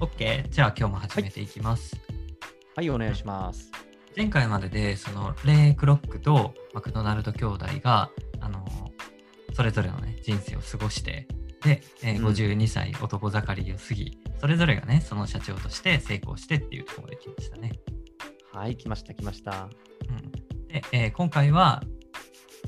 OK。じゃあ今日も始めていきます。はい、お願いします。前回までで、そのレイ・クロックとマクドナルド兄弟が、あのそれぞれのね、人生を過ごして、で、えーうん52歳男盛りを過ぎ、それぞれがね、その社長として成功してっていうところで来ましたね。はい、来ました、来ました。うん、で、えー今回は、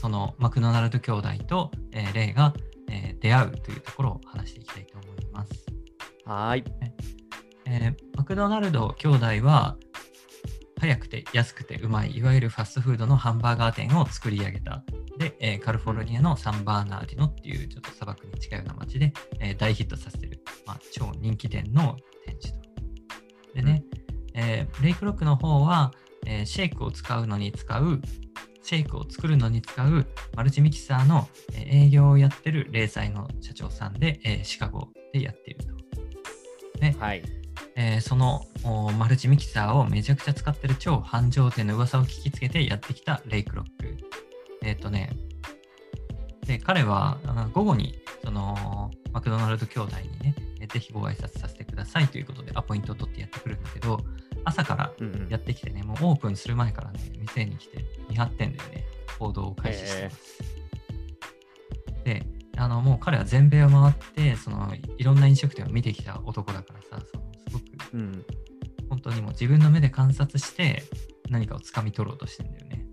そのマクドナルド兄弟と、えーレイが、えー出会うというところを話していきたいと思います。はーい。えーマクドナルド兄弟は早くて安くてうまいいわゆるファストフードのハンバーガー店を作り上げたで、えーカリフォルニアのサンバーナーディノっていうちょっと砂漠に近いような街で、えー大ヒットさせてる、まあ、超人気店の店主とでね、えーレイクロックの方は、えーシェイクを使うのに使うシェイクを作るのに使うマルチミキサーのえー営業をやってる零細の社長さんで、えーシカゴでやっていると。で、はい。えーそのおマルチミキサーをめちゃくちゃ使ってる超繁盛店の噂を聞きつけてやってきたレイクロック。えっ、とね、で彼はあ午後にそのマクドナルド兄弟にね、えーぜひご挨拶させてくださいということでアポイントを取ってやってくるんだけど、朝からうんうんやってきてね、もうオープンする前からね、店に来て見張ってんだよね、報道を開始してます。で、あのもう彼は全米を回って、そのいろんな飲食店を見てきた男だからさ、うん。本当にもう自分の目で観察して何かをつかみ取ろうとしてんだよね。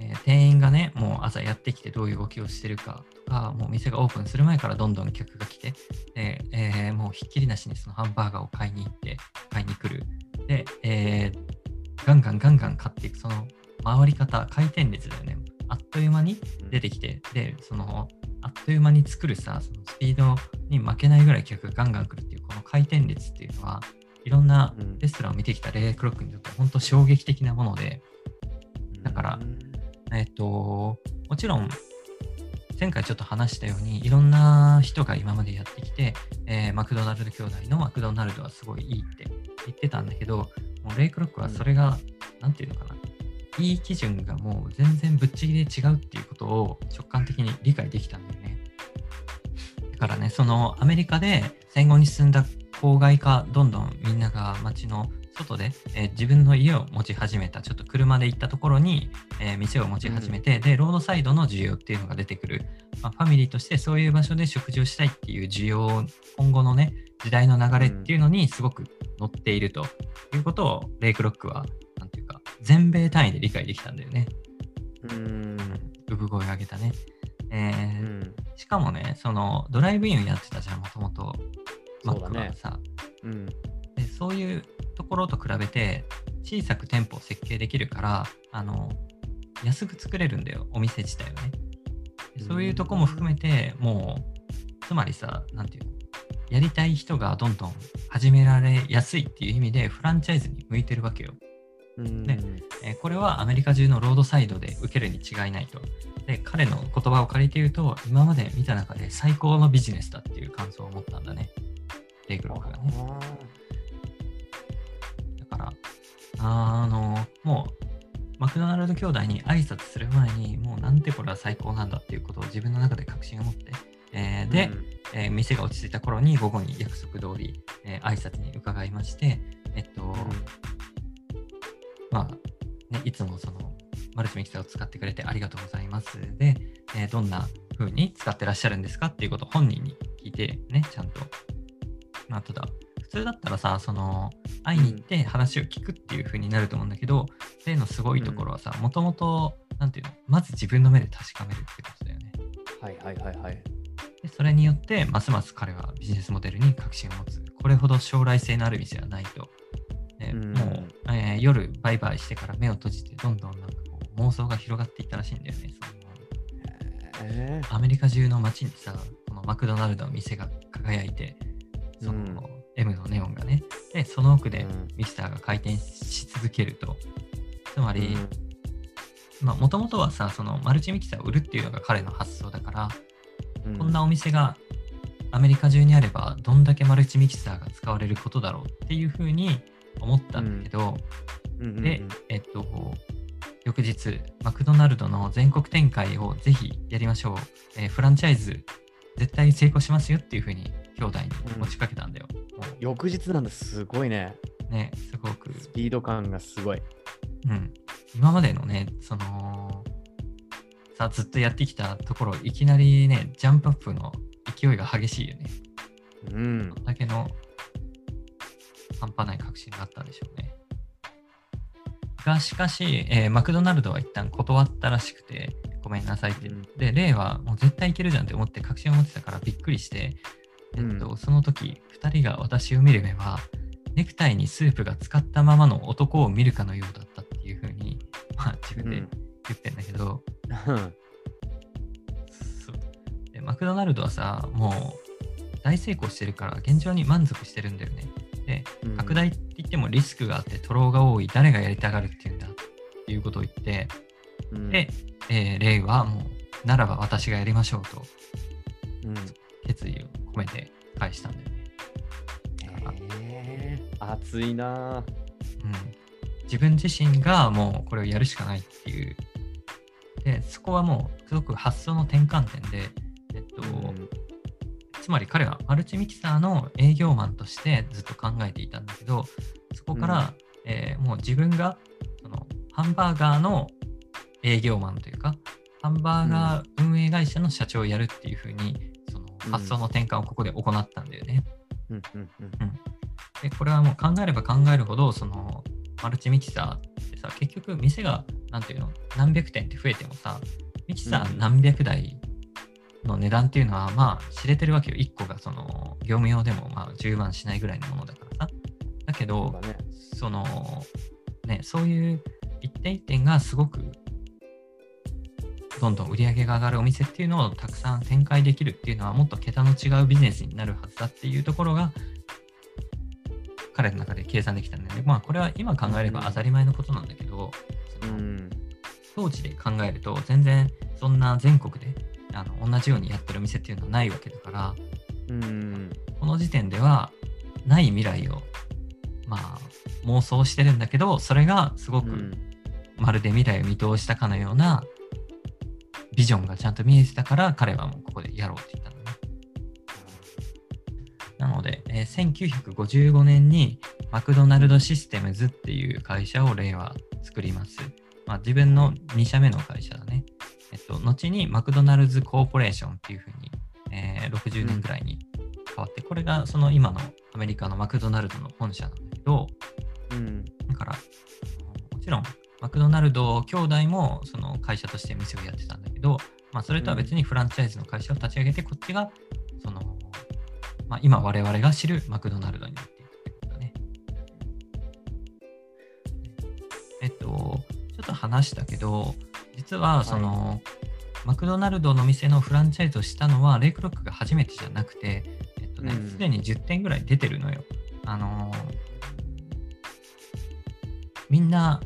えー店員がね、もう朝やってきてどういう動きをしてるかとか、もう店がオープンする前からどんどん客が来て、でえーもうひっきりなしにそのハンバーガーを買いに行って、買いに来る。で、えーガンガンガンガン買っていく、その回り方、回転率だよね。あっという間に出てきて、で、その、あっという間に作るさ、そのスピードに負けないぐらい客がガンガン来るっていう、この回転率っていうのは、いろんなうん。レストランを見てきたレイクロックにとっては本当衝撃的なもので、だからうん。えっと、もちろん、前回ちょっと話したように、いろんな人が今までやってきて、えーマクドナルド兄弟のマクドナルドはすごいいいって言ってたんだけど、もうレイクロックはそれが、なんていうのかな、いい基準がもう全然ぶっちぎりで違うっていうことを直感的に理解できたんだよね。だからね、そのアメリカで戦後に進んだ郊外化、どんどんみんなが街の外で、えー自分の家を持ち始めた、ちょっと車で行ったところに、えー店を持ち始めて、で、ロードサイドの需要っていうのが出てくる、まあ、ファミリーとしてそういう場所で食事をしたいっていう需要、今後のね、時代の流れっていうのにすごく乗っているということを、レイクロックは、なんていうか、全米単位で理解できたんだよね。うん。産声を上げたね。えーうん。しかもね、そのドライブインをやってたじゃん、もともと。マッそうだねクはさ。うん。でそういうところと比べて小さく店舗を設計できるからあの安く作れるんだよお店自体はねでそういうとこも含めてもうつまりさなんていうのやりたい人がどんどん始められやすいっていう意味でフランチャイズに向いてるわけよ、うん。ね。えーこれはアメリカ中のロードサイドで受けるに違いないと。で彼の言葉を借りて言うと今まで見た中で最高のビジネスだっていう感想を持ったんだね。レイクロックがね。だから、あの、もう、マクドナルド兄弟に挨拶する前に、もうなんてこれは最高なんだっていうことを自分の中で確信を持って、えーで、うん。えー店が落ち着いた頃に午後に約束通り、えー挨拶に伺いまして、えっと、まあ、ね、いつもその、マルチミキサーを使ってくれてありがとうございます。で、えーどんな風に使ってらっしゃるんですか？っていうことを本人に聞いてね、ちゃんと。まあ、ただ、普通だったらさ、その、会いに行って話を聞くっていう風になると思うんだけど、例のすごいところはさ、もともと、なんていうの、まず自分の目で確かめるってことだよね。はいはいはいはい。でそれによって、ますます彼はビジネスモデルに確信を持つ。これほど将来性のある店はないと。もう、えー夜バイバイしてから目を閉じて、どんどんなんかこう妄想が広がっていったらしいんだよね。その。えアメリカ中の街にさ、このマクドナルドの店が輝いて、その、うん。M のネオンがね、で、その奥でうん。ミキサーが回転し続けると。つまーり、まあ、もともとはさ、そのマルチミキサーを売るっていうのが彼の発想だから、うん。こんなお店がアメリカ中にあれば、どんだけマルチミキサーが使われることだろうっていうふうに思ったんだけど、うんうんうんで、えっと、翌日、マクドナルドの全国展開をぜひやりましょう。えーフランチャイズ絶対成功しますよっていうふうに兄弟に持ちかけたんだよ。も翌日なんだ、すごいね。うね、すごく、スピード感がすごい。うん、今までのね、その、さ、ずっとやってきたところ、いきなりね、ジャンプアップの勢いが激しいよね。う。んだけの半端ない確信があったんでしょうね。が、しかし、えーマクドナルドは一旦断ったらしくて、ごめんなさいって。うんで、レイはもう絶対いけるじゃんって思って確信を持ってたからびっくりして、えっと、うその時、2人が私を見る目は、ネクタイにスープが使ったままの男を見るかのようだったっていうふうに、まあ、自分でうん言ってんだけど、うんそうでマクドナルドはさ、もう大成功してるから現状に満足してるんだよね。で、うん拡大って言ってもリスクがあって、トローが多い、誰がやりたがるっていうんだっていうことを言って、うんで、えーレイはもう、ならば私がやりましょうとうん決意を込めて返したんだよね。へー熱いなぁ。うん、自分自身がもうこれをやるしかないっていう。で、そこはもうすごく発想の転換点で、つまり彼はマルチミキサーの営業マンとしてずっと考えていたんだけど、そこから、えーもう自分がそのハンバーガーの営業マンというか、ハンバーガー運営会社の社長をやるっていうふうに、そのうん。発想の転換をここで行ったんだよね。うんうん。うん。で、これはもう考えれば考えるほど、そのマルチミキサーってさ、結局店が、なんていうの、何百店って増えてもさ、ミキサーうん。何百台の値段っていうのは、まあ知れてるわけよ。1個がその業務用でもまあ10万しないぐらいのものだからさ。だけど。その、ね、そういう一点一点がすごく、どんどん売り上げが上がるお店っていうのをたくさん展開できるっていうのは、もっと桁の違うビジネスになるはずだっていうところが、彼の中で計算できたんだよね。まあ、これは今考えれば当たり前のことなんだけど、そのうん。当時で考えると、全然そんな全国であの同じようにやってるお店っていうのはないわけだから、うん。この時点ではない未来を、まあ、妄想してるんだけど、それがすごくうんまるで未来を見通したかのようなビジョンがちゃんと見えてたから、彼はもうここでやろうって言ったのね。なので、えー1955年にマクドナルドシステムズっていう会社を令和作ります。まあ、自分の2社目の会社だね。えっと、後にマクドナルズコーポレーションっていうふうに、えー60年ぐらいに変わって、これがその今のアメリカのマクドナルドの本社なんだけど、うん。だから、もちろん、マクドナルド兄弟もその会社として店をやってたんだけど、まあ、それとは別にフランチャイズの会社を立ち上げて、こっちが、その、まあ、今我々が知るマクドナルドになっていくってことだね。えっと、ちょっと話したけど、実はその、マクドナルドの店のフランチャイズをしたのは、レイクロックが初めてじゃなくて、えっとねうん、すでに10店ぐらい出てるのよ。あのーみんな、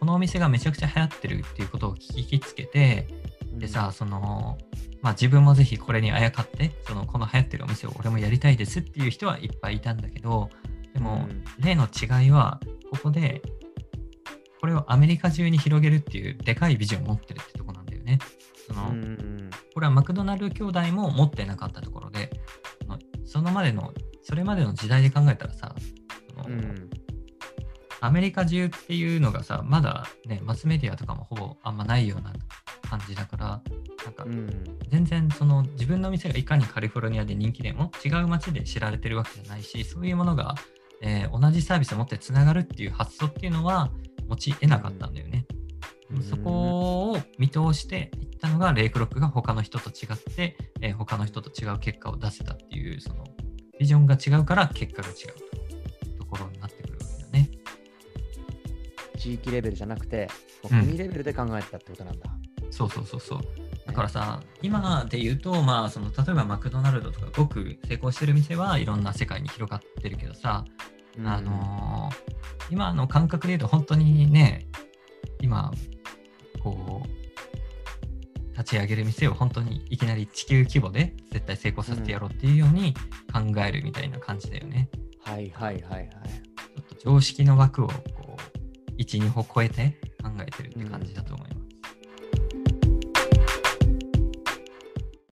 このお店がめちゃくちゃ流行ってるっていうことを聞きつけて、でさ、その、まあ自分もぜひこれにあやかって、その、この流行ってるお店を俺もやりたいですっていう人はいっぱいいたんだけど、でも、うん。例の違いは、ここで、これをアメリカ中に広げるっていうでかいビジョンを持ってるってとこなんだよね。その、これはマクドナルド兄弟も持ってなかったところで、そのまでの、それまでの時代で考えたらさ、アメリカ中っていうのがさ、まだね、マスメディアとかもほぼあんまないような感じだから、なんかうん全然その自分の店がいかにカリフォルニアで人気でも違う街で知られてるわけじゃないし、そういうものが、えー同じサービスを持ってつながるっていう発想っていうのは持ち得なかったんだよね。うんそこを見通していったのがレイクロックが他の人と違って、えー他の人と違う結果を出せたっていうそのビジョンが違うから結果が違うとところになってくるわけだね。地域レベルじゃなくて、国レベルで考えてたってことなんだ。そうそうそうそう。だからさ、今で言うと、まあ、その例えばマクドナルドとかごく成功してる店はいろんな世界に広がってるけどさ、うんあのー今の感覚で言うと本当にね、今、こう、立ち上げる店を本当にいきなり地球規模で絶対成功させてやろうっていうように考えるみたいな感じだよね。はいはいはいはい。ちょっと常識の枠をこう、1、2歩超えて考えてるって感じだと思い